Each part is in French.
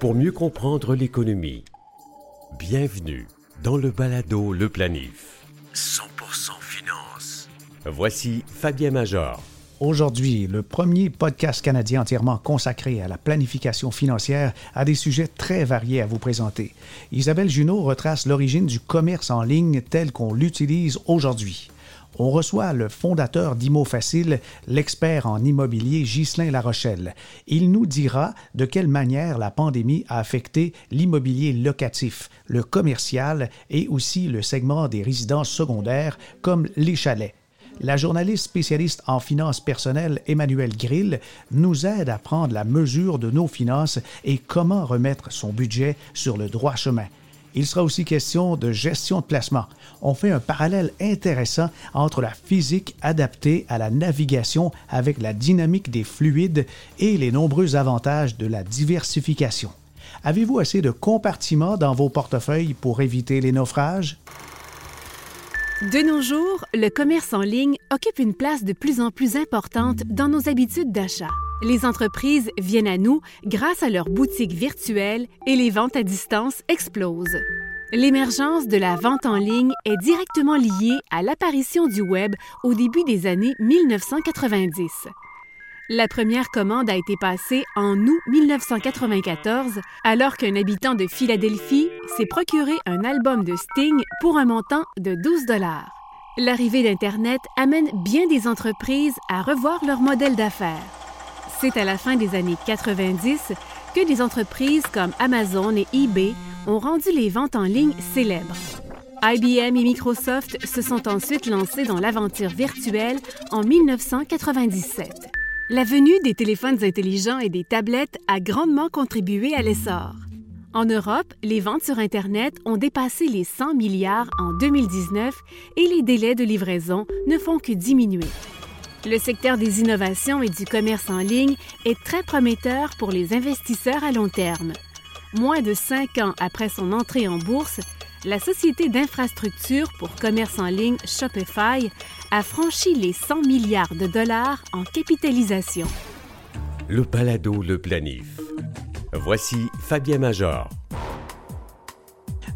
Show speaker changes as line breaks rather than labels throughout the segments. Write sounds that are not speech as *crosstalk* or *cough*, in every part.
pour mieux comprendre l'économie. Bienvenue dans le balado Le Planif. 100% finance. Voici Fabien Major.
Aujourd'hui, le premier podcast canadien entièrement consacré à la planification financière a des sujets très variés à vous présenter. Isabelle Junot retrace l'origine du commerce en ligne tel qu'on l'utilise aujourd'hui on reçoit le fondateur d'Imo Facile, l'expert en immobilier Ghislain Larochelle. Il nous dira de quelle manière la pandémie a affecté l'immobilier locatif, le commercial et aussi le segment des résidences secondaires comme les chalets. La journaliste spécialiste en finances personnelles Emmanuel Grill nous aide à prendre la mesure de nos finances et comment remettre son budget sur le droit chemin. Il sera aussi question de gestion de placement. On fait un parallèle intéressant entre la physique adaptée à la navigation avec la dynamique des fluides et les nombreux avantages de la diversification. Avez-vous assez de compartiments dans vos portefeuilles pour éviter les naufrages?
De nos jours, le commerce en ligne occupe une place de plus en plus importante dans nos habitudes d'achat. Les entreprises viennent à nous grâce à leurs boutiques virtuelles et les ventes à distance explosent. L'émergence de la vente en ligne est directement liée à l'apparition du Web au début des années 1990. La première commande a été passée en août 1994, alors qu'un habitant de Philadelphie s'est procuré un album de Sting pour un montant de 12 dollars. L'arrivée d'Internet amène bien des entreprises à revoir leur modèle d'affaires. C'est à la fin des années 90 que des entreprises comme Amazon et eBay ont rendu les ventes en ligne célèbres. IBM et Microsoft se sont ensuite lancés dans l'aventure virtuelle en 1997. La venue des téléphones intelligents et des tablettes a grandement contribué à l'essor. En Europe, les ventes sur Internet ont dépassé les 100 milliards en 2019 et les délais de livraison ne font que diminuer. Le secteur des innovations et du commerce en ligne est très prometteur pour les investisseurs à long terme. Moins de cinq ans après son entrée en bourse, la société d'infrastructure pour commerce en ligne Shopify a franchi les 100 milliards de dollars en capitalisation.
Le balado Le Planif. Voici Fabien Major.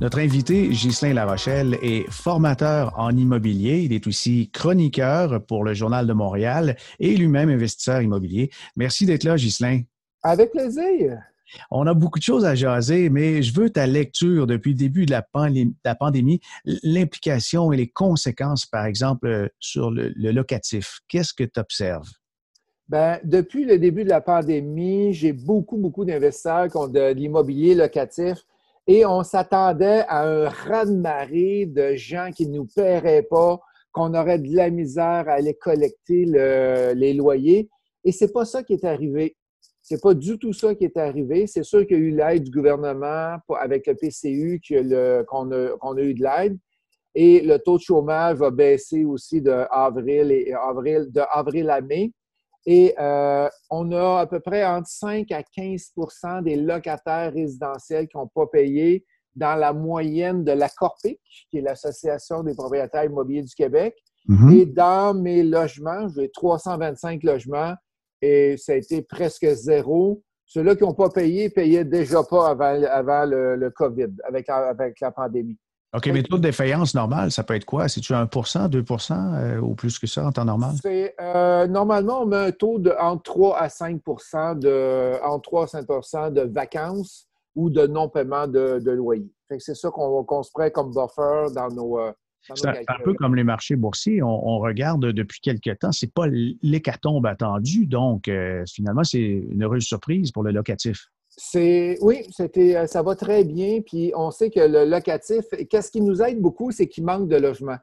Notre invité, Ghislain Larochelle, est formateur en immobilier. Il est aussi chroniqueur pour le Journal de Montréal et lui-même investisseur immobilier. Merci d'être là, Ghislain.
Avec plaisir.
On a beaucoup de choses à jaser, mais je veux ta lecture depuis le début de la, pandémie, l'implication et les conséquences, par exemple, sur le, locatif. Qu'est-ce que tu observes?
Ben, depuis le début de la pandémie, j'ai beaucoup, beaucoup d'investisseurs qui ont de l'immobilier locatif et on s'attendait à un raz-de-marée de gens qui ne nous paieraient pas, qu'on aurait de la misère à aller collecter les loyers. Et ce n'est pas ça qui est arrivé. Ce n'est pas du tout ça qui est arrivé. C'est sûr qu'il y a eu l'aide du gouvernement avec le PCU qu'on a, eu de l'aide. Et le taux de chômage va baisser aussi de et, avril, de avril à mai. Et euh, on a à peu près entre 5 à 15% des locataires résidentiels qui n'ont pas payé dans la moyenne de la Corpic, qui est l'Association des propriétaires immobiliers du Québec. Mm-hmm. Et dans mes logements, j'ai 325 logements et ça a été presque zéro. Ceux-là qui n'ont pas payé payaient déjà pas avant, le, COVID, avec la pandémie.
OK, mais taux de défaillance normal, ça peut être quoi? C'est-tu 1% 2% euh, ou plus que ça en temps normal?
Euh, normalement, on met un taux de entre 3 à 5 de, entre 3 à 5 de vacances ou de non-paiement de, loyer. C'est ça qu'on se prête comme buffer dans nos. Euh,
c'est un, peu comme les marchés boursiers. On, regarde depuis quelques temps, ce n'est pas l'hécatombe attendu. Donc, finalement, c'est une heureuse surprise pour le locatif.
Oui, euh, ça va très bien. Puis on sait que le locatif, qu'est-ce qui nous aide beaucoup, c'est qu'il manque de logement.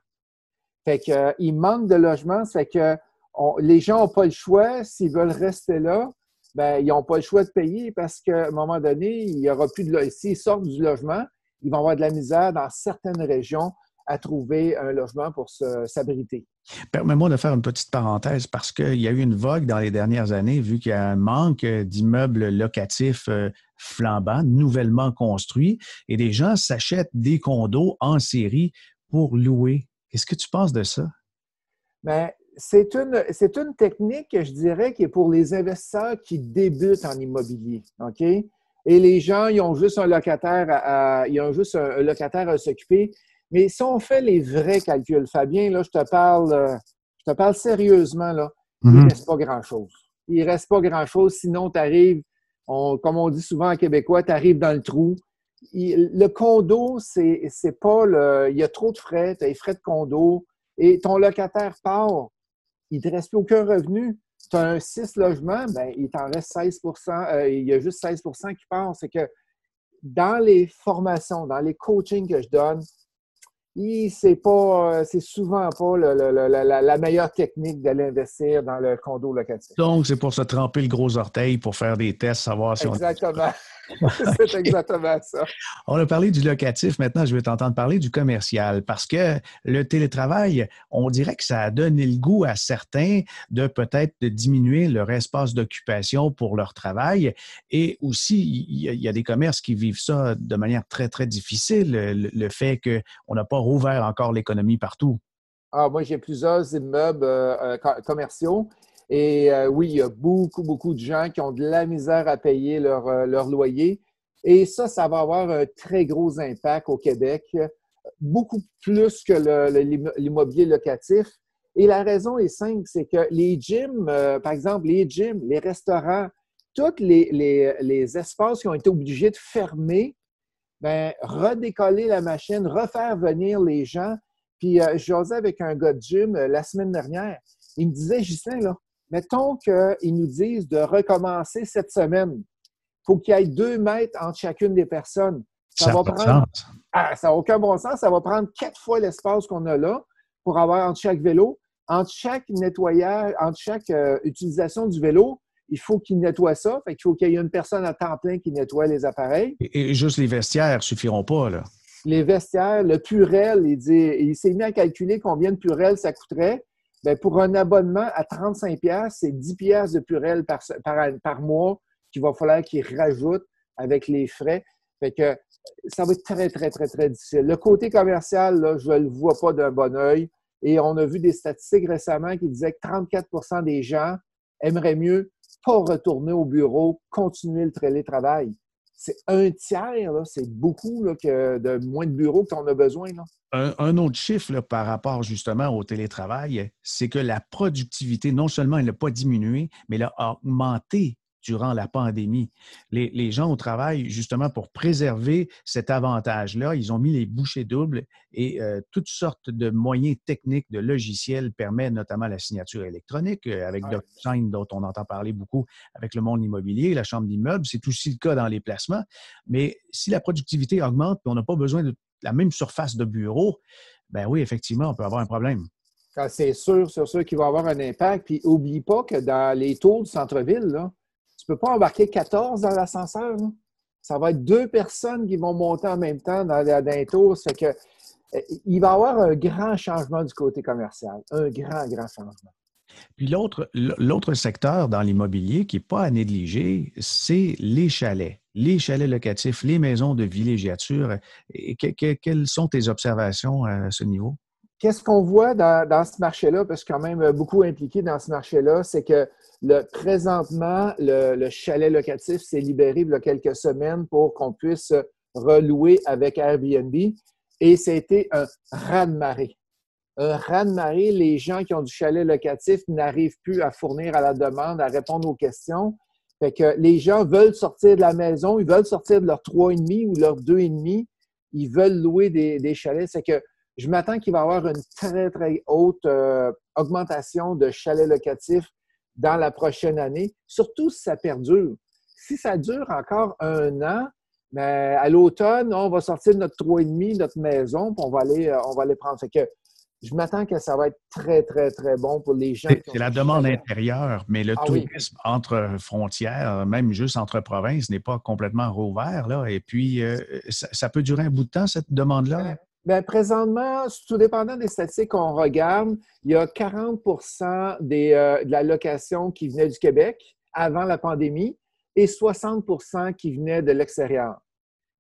Fait que euh, il manque de logement, c'est que les gens n'ont pas le choix. S'ils veulent rester là, ben, ils n'ont pas le choix de payer parce qu'à un moment donné, il y aura plus de s'ils sortent du logement, ils vont avoir de la misère dans certaines régions à trouver un logement pour s'abriter.
Permets-moi de faire une petite parenthèse parce qu'il y a eu une vogue dans les dernières années, vu qu'il y a un manque d'immeubles locatifs euh, flambants, nouvellement construits, et des gens s'achètent des condos en série pour louer. Qu'est-ce que tu penses de ça?
Bien, c'est une, c'est une technique, je dirais, qui est pour les investisseurs qui débutent en immobilier. OK? Et les gens, ils ont juste un locataire à, ils ont juste un, locataire à s'occuper. Mais si on fait les vrais calculs, Fabien, là, je te parle, euh, je te parle sérieusement, là, il ne mhm. reste pas grand-chose. Il ne reste pas grand-chose, sinon tu arrives, comme on dit souvent en québécois, tu arrives dans le trou. le condo, c'est pas le. Il y a trop de frais, tu as les frais de condo, et ton locataire part, il ne te reste plus aucun revenu tu as un 6 logements, ben, il t'en reste 16 euh, il y a juste 16% qui part. C'est que dans les formations, dans les coachings que je donne, c'est pas, euh, c'est souvent pas la, meilleure technique d'aller investir dans le condo locatif.
Donc, c'est pour se tremper le gros orteil pour faire des tests, savoir si
Exactement. *laughs* c'est exactement ça.
On a parlé du locatif. Maintenant, je vais t'entendre parler du commercial parce que le télétravail, on dirait que ça a donné le goût à certains de peut-être diminuer leur espace d'occupation pour leur travail. Et aussi, il y, a des commerces qui vivent ça de manière très, très difficile, le, fait qu'on n'a pas rouvert encore l'économie partout.
Ah, moi, j'ai plusieurs immeubles euh, euh, commerciaux et euh, oui, il y a beaucoup, beaucoup de gens qui ont de la misère à payer leur, euh, leur loyer. Et ça, ça va avoir un très gros impact au Québec, beaucoup plus que l'immobilier locatif. Et la raison est simple, c'est que les gyms, euh, par exemple, les gyms, les restaurants, tous les, les, espaces qui ont été obligés de fermer, ben, redécoller la machine, refaire venir les gens. Puis, j'osais avec un gars de gym la semaine dernière. Il me disait, Justin, là, mettons qu'ils nous disent de recommencer cette semaine. Il faut qu'il y ait deux mètres entre chacune des personnes.
Ça, va prendre.
Ah, ça n'a aucun bon sens. Ça va prendre quatre fois l'espace qu'on a là pour avoir entre chaque vélo. Entre chaque nettoyage, entre chaque euh, utilisation du vélo, il faut qu'il nettoie ça. Fait qu'il faut qu'il y ait une personne à temps plein qui nettoie les appareils.
Et, juste les vestiaires ne suffiront pas, là.
Les vestiaires, le purel, il, dit, il s'est mis à calculer combien de purel ça coûterait. Bien, pour un abonnement à 35 c'est 10 pièces de purel par, par, mois qu'il va falloir qu'il rajoute avec les frais. Fait que ça va être très, très, très, très difficile. Le côté commercial, je ne le vois pas d'un bon oeil. Et on a vu des statistiques récemment qui disaient que 34% des gens aimeraient mieux pas retourner au bureau, continuer le télétravail c'est un tiers, c'est beaucoup que de moins de bureaux qu'on a besoin.
Un, autre chiffre par rapport justement au télétravail, c'est que la productivité, non seulement elle n'a pas diminué, mais elle a augmenté durant la pandémie. Les, gens au travail, justement, pour préserver cet avantage-là, ils ont mis les bouchées doubles et euh, toutes sortes de moyens techniques, de logiciels permettent notamment la signature électronique euh, avec DocSign, dont on entend parler beaucoup avec le monde immobilier, la chambre d'immeuble. C'est aussi le cas dans les placements. Mais si la productivité augmente et on n'a pas besoin de la même surface de bureau, ben oui, effectivement, on peut avoir un problème.
Ah, c'est sûr, c'est sûr qu'il va avoir un impact. Puis, n'oublie pas que dans les tours du centre-ville, ne peux pas embarquer 14 dans l'ascenseur. Ça va être deux personnes qui vont monter en même temps dans, dans les. Ça fait que, euh, il va y avoir un grand changement du côté commercial. Un grand, grand changement.
Puis l'autre, l'autre secteur dans l'immobilier qui n'est pas à négliger, c'est les chalets, les chalets locatifs, les maisons de villégiature. quelles sont tes observations à ce niveau?
Qu'est-ce qu'on voit dans, ce marché-là? Parce que quand même beaucoup impliqué dans ce marché-là, c'est que le, présentement, le, chalet locatif s'est libéré il y a quelques semaines pour qu'on puisse relouer avec Airbnb. Et c'était un raz-de-marée. Un raz-de-marée, les gens qui ont du chalet locatif n'arrivent plus à fournir à la demande, à répondre aux questions. Fait que les gens veulent sortir de la maison, ils veulent sortir de leur 3,5 ou leur 2,5, ils veulent louer des, chalets. C'est que je m'attends qu'il va y avoir une très, très haute euh, augmentation de chalets locatifs dans la prochaine année, surtout si ça perdure. Si ça dure encore un an, mais ben, à l'automne, on va sortir de notre 3,5, notre maison, puis on va aller, euh, on va aller prendre. Fait que je m'attends que ça va être très, très, très bon pour les gens.
C'est la demande intérieure, mais le ah tourisme entre frontières, même juste entre provinces, n'est pas complètement rouvert. Là. Et puis, euh, ça, peut durer un bout de temps, cette demande-là?
Bien, présentement, tout dépendant des statistiques qu'on regarde, il y a 40 des, euh, de la location qui venait du Québec avant la pandémie et 60% qui venait de l'extérieur.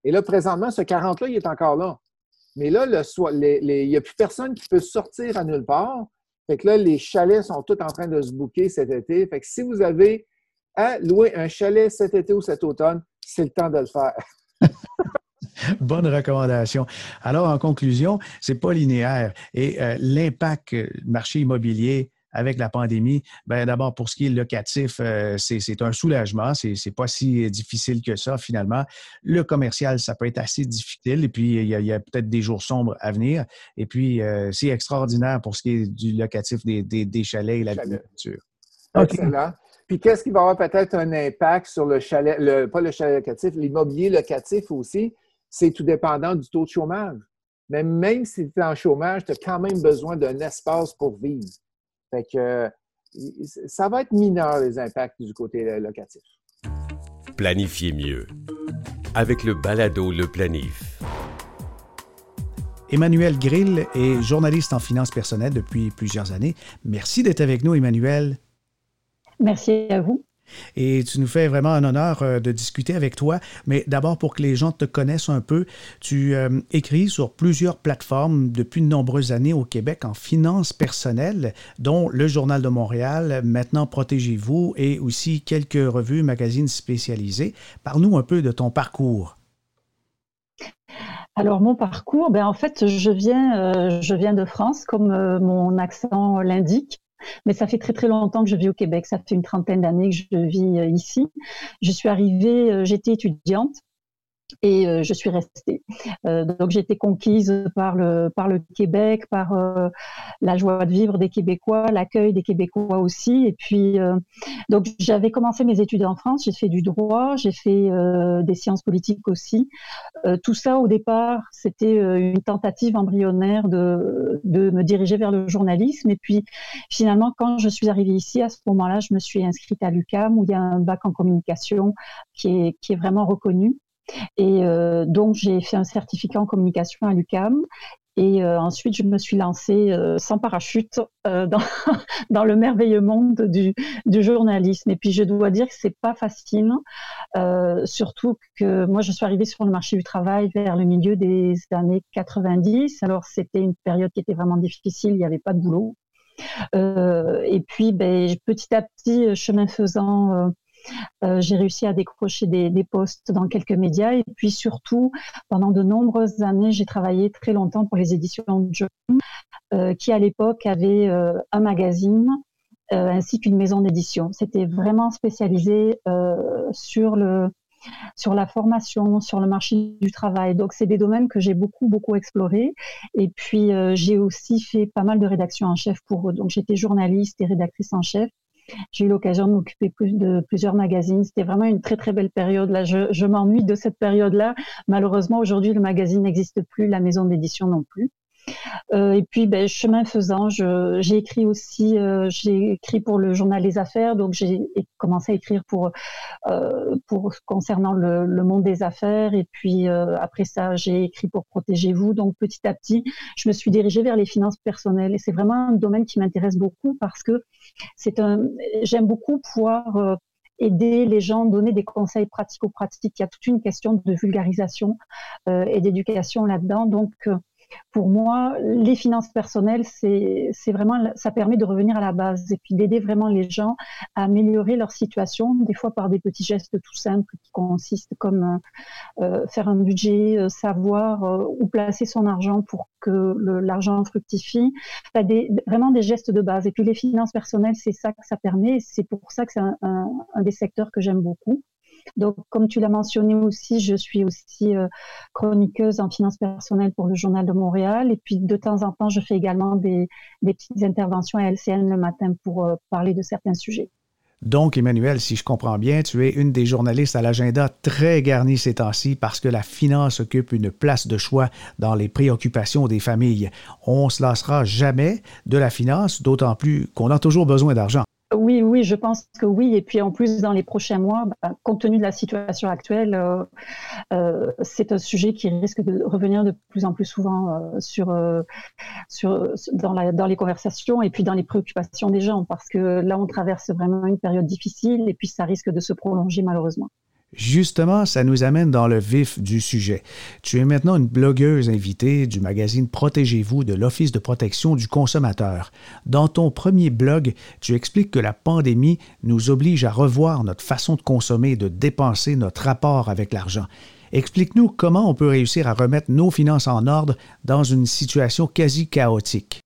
Et là, présentement, ce 40-là, il est encore là. Mais là, il n'y a plus personne qui peut sortir à nulle part. Fait que là, les chalets sont tous en train de se bouquer cet été. Fait que si vous avez à louer un chalet cet été ou cet automne, c'est le temps de le faire. *laughs*
Bonne recommandation. Alors, en conclusion, c'est pas linéaire et euh, l'impact du marché immobilier avec la pandémie, ben d'abord pour ce qui est locatif, euh, c'est un soulagement. C'est n'est pas si difficile que ça finalement. Le commercial, ça peut être assez difficile. Et puis, il y a, peut-être des jours sombres à venir. Et puis, euh, c'est extraordinaire pour ce qui est du locatif des, des, chalets et la
nourriture. Excellent. Puis qu'est-ce qui va avoir peut-être un impact sur le chalet, le, pas le chalet locatif, l'immobilier locatif aussi, c'est tout dépendant du taux de chômage. Mais même si tu es en chômage, tu as quand même besoin d'un espace pour vivre. Fait que ça va être mineur les impacts du côté locatif.
Planifiez mieux avec le balado Le Planif.
Emmanuel Grill est journaliste en finances personnelles depuis plusieurs années. Merci d'être avec nous, Emmanuel.
Merci à vous.
Et tu nous fais vraiment un honneur euh, de discuter avec toi. Mais d'abord, pour que les gens te connaissent un peu, tu euh, écris sur plusieurs plateformes depuis de nombreuses années au Québec en finances personnelles, dont le Journal de Montréal, maintenant Protégez-vous, et aussi quelques revues, magazines spécialisés. Parle-nous un peu de ton parcours.
Alors mon parcours, ben en fait, je viens, euh, je viens de France, comme mon accent l'indique. Mais ça fait très très longtemps que je vis au Québec. Ça fait une trentaine d'années que je vis euh, ici. Je suis arrivée, euh, j'étais étudiante et euh, je suis restée. Euh, donc j'ai été conquise par le par le Québec, par euh, la joie de vivre des Québécois, l'accueil des Québécois aussi. Et puis donc j'avais commencé mes études en France, j'ai fait du droit, j'ai fait des sciences politiques aussi. tout ça au départ c'était une tentative embryonnaire de de me diriger vers le journalisme. Et puis finalement quand je suis arrivée ici à ce moment-là, je me suis inscrite à l'UCAM où il y a un bac en communication qui est qui est vraiment reconnu. Et euh, donc, j'ai fait un certificat en communication à l'UCAM. Et euh, ensuite, je me suis lancée euh, sans parachute *laughs* dans, le merveilleux monde du, journalisme. Et puis, je dois dire que c'est pas facile, surtout que moi, je suis arrivée sur le marché du travail vers le milieu des années 90. Alors, c'était une période qui était vraiment difficile. Il n'y avait pas de boulot. et puis, ben, petit à petit, chemin faisant, j'ai réussi à décrocher des, postes dans quelques médias et puis surtout, pendant de nombreuses années, j'ai travaillé très longtemps pour les éditions John, euh, qui à l'époque avaient euh, un magazine ainsi qu'une maison d'édition. C'était vraiment spécialisé sur le sur la formation, sur le marché du travail. Donc, c'est des domaines que j'ai beaucoup, beaucoup explorés. Et puis, j'ai aussi fait pas mal de rédactions en chef pour eux. Donc, j'étais journaliste et rédactrice en chef. J'ai eu l'occasion de m'occuper de plusieurs magazines. C'était vraiment une très très belle période. Là, je m'ennuie de cette période-là. Malheureusement, aujourd'hui, le magazine n'existe plus, la maison d'édition non plus. Euh, et puis, ben, chemin faisant, j'ai écrit aussi, euh, j'ai écrit pour le journal Les Affaires, donc j'ai commencé à écrire pour, euh, pour concernant le, le, monde des affaires. Et puis après ça, j'ai écrit pour Protégez-vous. Donc petit à petit, je me suis dirigée vers les finances personnelles. Et c'est vraiment un domaine qui m'intéresse beaucoup parce que c'est un, j'aime beaucoup pouvoir aider les gens, donner des conseils pratico-pratiques. Il y a toute une question de vulgarisation euh, et d'éducation là-dedans. Donc, pour moi, les finances personnelles, c'est vraiment, ça permet de revenir à la base et puis d'aider vraiment les gens à améliorer leur situation, des fois par des petits gestes tout simples qui consistent comme euh, faire un budget, euh, savoir euh, où placer son argent pour que l'argent fructifie, vraiment des gestes de base. Et puis les finances personnelles, c'est ça que ça permet. C'est pour ça que c'est un des secteurs que j'aime beaucoup. Donc, comme tu l'as mentionné aussi, je suis aussi euh, chroniqueuse en finances personnelles pour le Journal de Montréal. Et puis, de temps en temps, je fais également des, petites interventions à LCN le matin pour euh, parler de certains sujets.
Donc, Emmanuel, si je comprends bien, tu es une des journalistes à l'agenda très garni ces temps-ci parce que la finance occupe une place de choix dans les préoccupations des familles. On se lassera jamais de la finance, d'autant plus qu'on a toujours besoin d'argent.
Oui, je pense que oui. Et puis en plus, dans les prochains mois, bah, compte tenu de la situation actuelle, euh, euh, c'est un sujet qui risque de revenir de plus en plus souvent euh, dans les conversations et puis dans les préoccupations des gens, parce que là, on traverse vraiment une période difficile et puis ça risque de se prolonger malheureusement.
Justement, ça nous amène dans le vif du sujet. Tu es maintenant une blogueuse invitée du magazine Protégez-vous de l'Office de protection du consommateur. Dans ton premier blog, tu expliques que la pandémie nous oblige à revoir notre façon de consommer et de dépenser notre rapport avec l'argent. Explique-nous comment on peut réussir à remettre nos finances en ordre dans une situation quasi chaotique.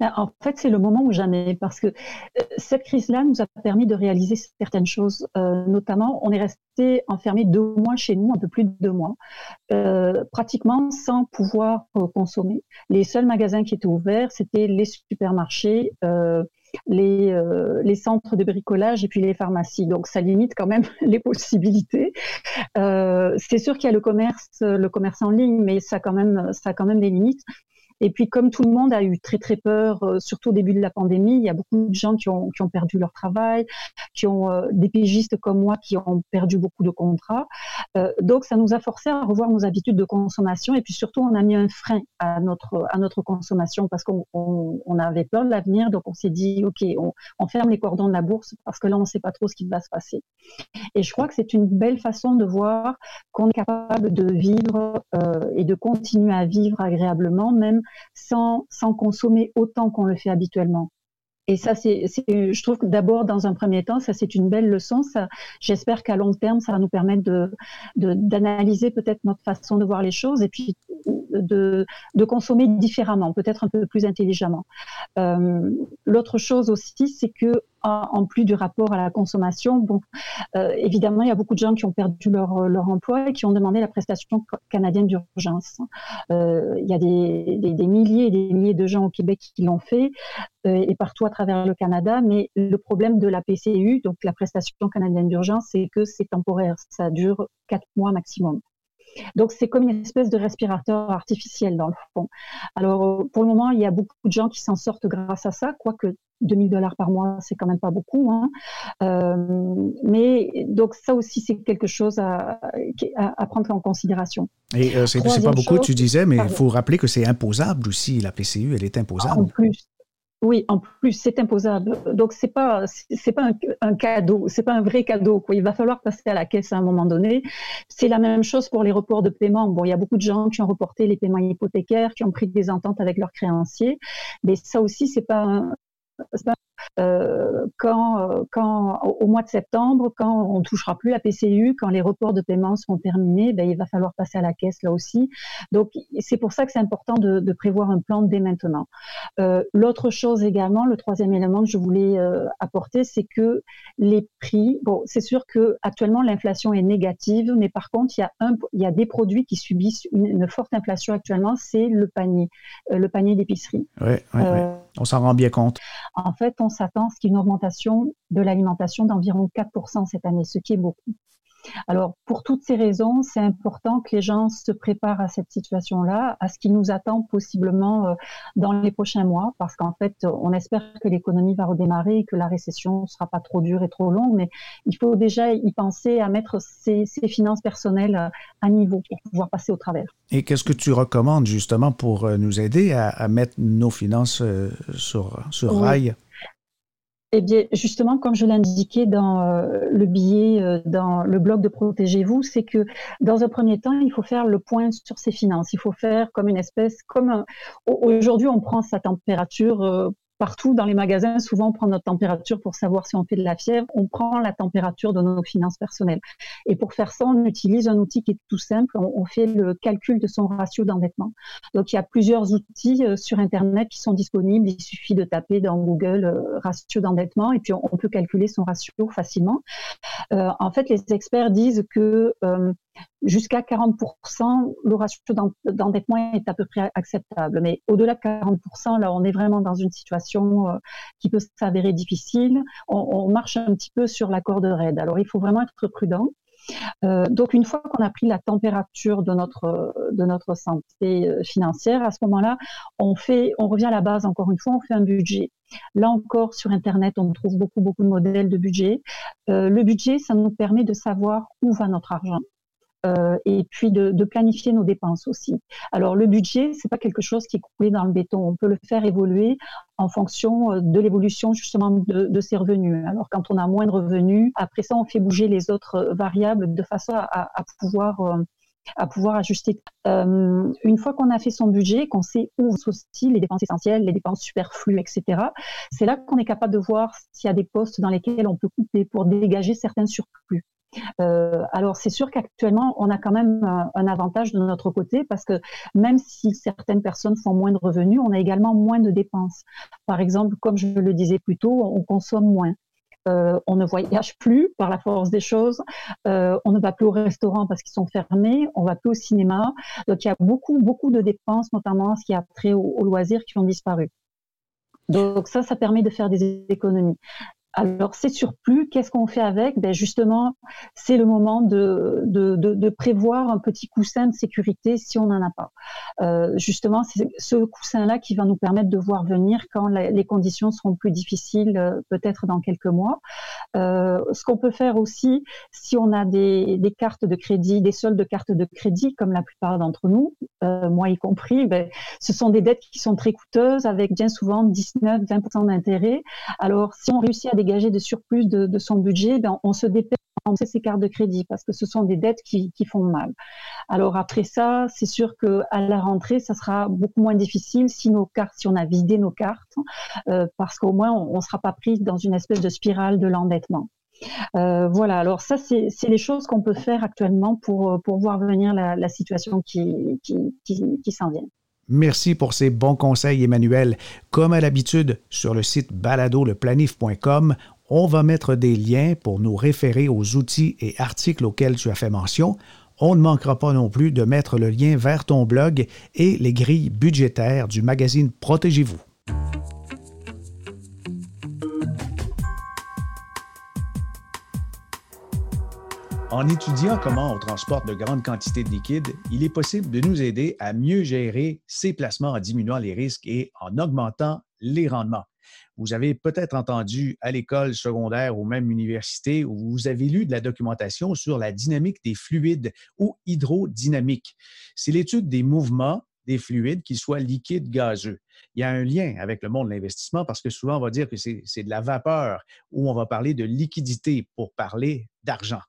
Ben, en fait, c'est le moment où jamais, parce que euh, cette crise-là nous a permis de réaliser certaines choses. Euh, notamment, on est resté enfermé deux mois chez nous, un peu plus de deux mois, euh, pratiquement sans pouvoir consommer. Les seuls magasins qui étaient ouverts, c'était les supermarchés. Les, centres de bricolage et puis les pharmacies. Donc ça limite quand même *laughs* les possibilités. c'est sûr qu'il y a le commerce, en ligne, mais ça a quand même des limites. Et puis, comme tout le monde a eu très très peur, euh, surtout au début de la pandémie, il y a beaucoup de gens qui ont, qui ont perdu leur travail, qui ont euh, des pigistes comme moi qui ont perdu beaucoup de contrats. Euh, donc, ça nous a forcé à revoir nos habitudes de consommation. Et puis surtout, on a mis un frein à notre à notre consommation parce qu'on on, avait peur de l'avenir. Donc, on s'est dit, ok, on, on, ferme les cordons de la bourse parce que là, on ne sait pas trop ce qui va se passer. Et je crois que c'est une belle façon de voir qu'on est capable de vivre et de continuer à vivre agréablement, même sans, consommer autant qu'on le fait habituellement. Et ça, c'est, je trouve que d'abord, dans un premier temps, ça c'est une belle leçon. J'espère qu'à long terme, ça va nous permettre de, d'analyser peut-être notre façon de voir les choses et puis de, consommer différemment, peut-être un peu plus intelligemment. Euh, l'autre chose aussi, c'est que en plus du rapport à la consommation. Bon, euh, évidemment, il y a beaucoup de gens qui ont perdu leur, leur emploi et qui ont demandé la prestation canadienne d'urgence. Euh, il y a des, des, milliers et des milliers de gens au Québec qui l'ont fait et partout à travers le Canada. Mais le problème de la PCU, donc la prestation canadienne d'urgence, c'est que c'est temporaire. Ça dure quatre mois maximum. Donc c'est comme une espèce de respirateur artificiel dans le fond. Alors pour le moment, il y a beaucoup de gens qui s'en sortent grâce à ça, quoique 2000 dollars par mois, c'est quand même pas beaucoup. Hein. Euh, mais donc ça aussi, c'est quelque chose à, à, prendre en considération.
Et euh, c'est pas beaucoup, tu disais, mais il faut rappeler que c'est imposable aussi. La PCU, elle est imposable.
En plus, oui, en plus, c'est imposable. Donc, c'est pas, c'est pas un, cadeau, c'est pas un vrai cadeau. Quoi. Il va falloir passer à la caisse à un moment donné. C'est la même chose pour les reports de paiement. Bon, il y a beaucoup de gens qui ont reporté les paiements hypothécaires, qui ont pris des ententes avec leurs créanciers. Mais ça aussi, c'est pas un, euh, quand, euh, quand au mois de septembre, quand on touchera plus la PCU, quand les reports de paiement seront terminés, ben, il va falloir passer à la caisse là aussi. Donc c'est pour ça que c'est important de, de, prévoir un plan dès maintenant. Euh, L'autre chose également, le troisième élément que je voulais euh, apporter, c'est que les prix. Bon, c'est sûr que actuellement l'inflation est négative, mais par contre il y a un, il y a des produits qui subissent une, une forte inflation actuellement, c'est le panier, le panier d'épicerie.
Oui, oui, oui. On s'en rend bien compte.
En fait, on s'attend à ce qu'il y ait une augmentation de l'alimentation d'environ 4% cette année, ce qui est beaucoup. Alors, pour toutes ces raisons, c'est important que les gens se préparent à cette situation-là, à ce qui nous attend possiblement euh, dans les prochains mois, parce qu'en fait, on espère que l'économie va redémarrer et que la récession ne sera pas trop dure et trop longue, mais il faut déjà y penser à mettre ses, finances personnelles à niveau pour pouvoir passer au travers.
Et qu'est-ce que tu recommandes justement pour euh, nous aider à, mettre nos finances euh, sur, sur rail?
Eh bien, justement, comme je l'indiquais dans euh, le billet, euh, dans le blog de Protégez-vous, c'est que dans un premier temps, il faut faire le point sur ses finances. Il faut faire comme une espèce, comme aujourd'hui, on prend sa température euh, partout dans les magasins, souvent on prend notre température pour savoir si on fait de la fièvre, on prend la température de nos finances personnelles. Et pour faire ça, on utilise un outil qui est tout simple, on, fait le calcul de son ratio d'endettement. Donc il y a plusieurs outils euh, sur Internet qui sont disponibles, il suffit de taper dans Google euh, ratio d'endettement et puis on, peut calculer son ratio facilement. Euh, en fait, les experts disent que jusqu'à 40%, le ratio d'endettement est à peu près acceptable. Mais au-delà de 40%, là, on est vraiment dans une situation euh, qui peut s'avérer difficile. On, marche un petit peu sur la corde raide. Alors, il faut vraiment être prudent. Euh, donc, une fois qu'on a pris la température de notre de notre santé euh, financière, à ce moment-là, on on revient à la base. Encore une fois, on fait un budget. Là encore, sur Internet, on trouve beaucoup beaucoup de modèles de budget. le budget, ça nous permet de savoir où va notre argent. Euh, et puis de, planifier nos dépenses aussi. Alors le budget, c'est pas quelque chose qui est coulé dans le béton. On peut le faire évoluer en fonction euh, de l'évolution justement de, ses revenus. Alors quand on a moins de revenus, après ça, on fait bouger les autres variables de façon à, pouvoir ajuster. Euh, une fois qu'on a fait son budget, qu'on sait où aussi les dépenses essentielles, les dépenses superflues, etc., c'est là qu'on est capable de voir s'il y a des postes dans lesquels on peut couper pour dégager certains surplus. Euh, alors c'est sûr qu'actuellement on a quand même un, un, avantage de notre côté parce que même si certaines personnes font moins de revenus, on a également moins de dépenses. Par exemple, comme je le disais plus tôt, on consomme moins. Euh, on ne voyage plus par la force des choses, euh, on ne va plus au restaurant parce qu'ils sont fermés, on va plus au cinéma. Donc il y a beaucoup, beaucoup de dépenses, notamment ce qui a trait aux loisirs, qui ont disparu. Donc ça, ça permet de faire des économies. Alors, ces surplus, qu'est-ce qu'on fait avec? Ben Justement, c'est le moment de, de, de, prévoir un petit coussin de sécurité si on n'en a pas. Euh, justement, c'est ce coussin-là qui va nous permettre de voir venir quand les conditions seront plus difficiles, euh, peut-être dans quelques mois. Euh, ce qu'on peut faire aussi, si on a des, des, cartes de crédit, des soldes de cartes de crédit, comme la plupart d'entre nous, moi y compris, ben, ce sont des dettes qui sont très coûteuses, avec bien souvent 19-20% d'intérêt. Alors, si on réussit à dégager des surplus de, son budget, ben, on se dépêche de ses cartes de crédit parce que ce sont des dettes qui, font mal. Alors après ça, c'est sûr que à la rentrée, ça sera beaucoup moins difficile si nos cartes, si on a vidé nos cartes, euh, parce qu'au moins on ne sera pas pris dans une espèce de spirale de l'endettement. Euh, voilà, alors ça, c'est les choses qu'on peut faire actuellement pour, pour voir venir la, situation qui, qui s'en vient.
Merci pour ces bons conseils, Emmanuel. Comme à l'habitude, sur le site baladoleplanif.com, on va mettre des liens pour nous référer aux outils et articles auxquels tu as fait mention. On ne manquera pas non plus de mettre le lien vers ton blog et les grilles budgétaires du magazine Protégez-vous. En étudiant comment on transporte de grandes quantités de liquide, il est possible de nous aider à mieux gérer ces placements en diminuant les risques et en augmentant les rendements. Vous avez peut-être entendu à l'école secondaire ou même université où vous avez lu de la documentation sur la dynamique des fluides ou hydrodynamique. C'est l'étude des mouvements des fluides, qu'ils soient liquides, gazeux. Il y a un lien avec le monde de l'investissement parce que souvent on va dire que c'est de la vapeur ou on va parler de liquidité pour parler d'argent.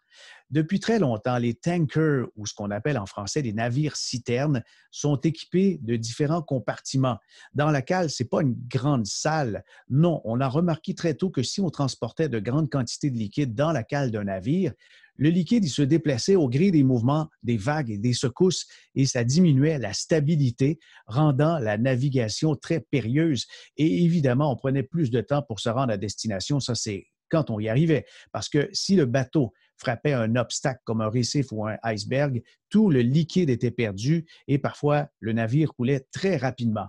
Depuis très longtemps, les tankers, ou ce qu'on appelle en français des navires citernes, sont équipés de différents compartiments. Dans la cale, ce n'est pas une grande salle. Non, on a remarqué très tôt que si on transportait de grandes quantités de liquide dans la cale d'un navire, le liquide il se déplaçait au gré des mouvements des vagues et des secousses et ça diminuait la stabilité, rendant la navigation très périlleuse. Et évidemment, on prenait plus de temps pour se rendre à destination. Ça, c'est quand on y arrivait. Parce que si le bateau frappait un obstacle comme un récif ou un iceberg, tout le liquide était perdu et parfois le navire coulait très rapidement.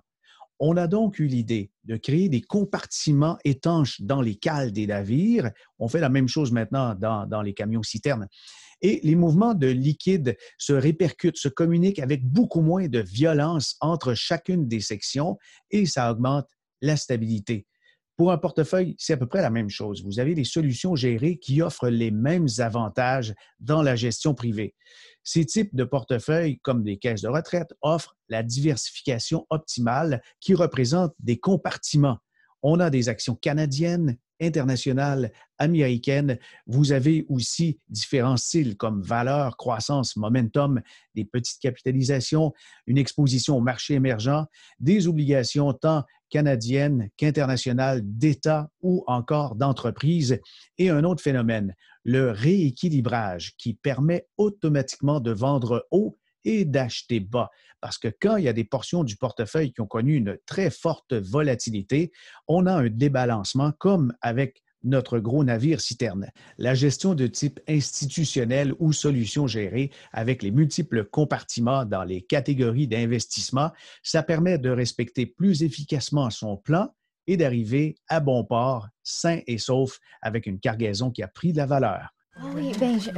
On a donc eu l'idée de créer des compartiments étanches dans les cales des navires. On fait la même chose maintenant dans, dans les camions citernes. Et les mouvements de liquide se répercutent, se communiquent avec beaucoup moins de violence entre chacune des sections et ça augmente la stabilité. Pour un portefeuille, c'est à peu près la même chose. Vous avez des solutions gérées qui offrent les mêmes avantages dans la gestion privée. Ces types de portefeuilles, comme des caisses de retraite, offrent la diversification optimale qui représente des compartiments. On a des actions canadiennes, internationales, américaines. Vous avez aussi différents styles comme valeur, croissance, momentum, des petites capitalisations, une exposition au marché émergent, des obligations tant canadienne, qu'internationale, d'État ou encore d'entreprise. Et un autre phénomène, le rééquilibrage qui permet automatiquement de vendre haut et d'acheter bas. Parce que quand il y a des portions du portefeuille qui ont connu une très forte volatilité, on a un débalancement comme avec notre gros navire citerne. La gestion de type institutionnel ou solution gérée avec les multiples compartiments dans les catégories d'investissement, ça permet de respecter plus efficacement son plan et d'arriver à bon port, sain et sauf, avec une cargaison qui a pris de la valeur. Oui, ben, je,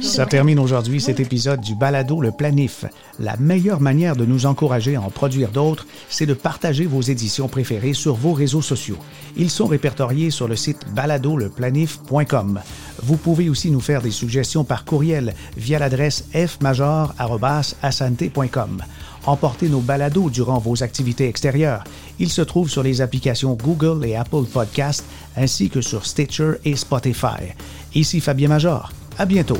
ça termine aujourd'hui cet épisode du Balado Le Planif. La meilleure manière de nous encourager à en produire d'autres, c'est de partager vos éditions préférées sur vos réseaux sociaux. Ils sont répertoriés sur le site baladoleplanif.com. Vous pouvez aussi nous faire des suggestions par courriel via l'adresse fmajor.com. Emportez nos balados durant vos activités extérieures. Ils se trouvent sur les applications Google et Apple Podcasts ainsi que sur Stitcher et Spotify. Ici Fabien Major. À bientôt.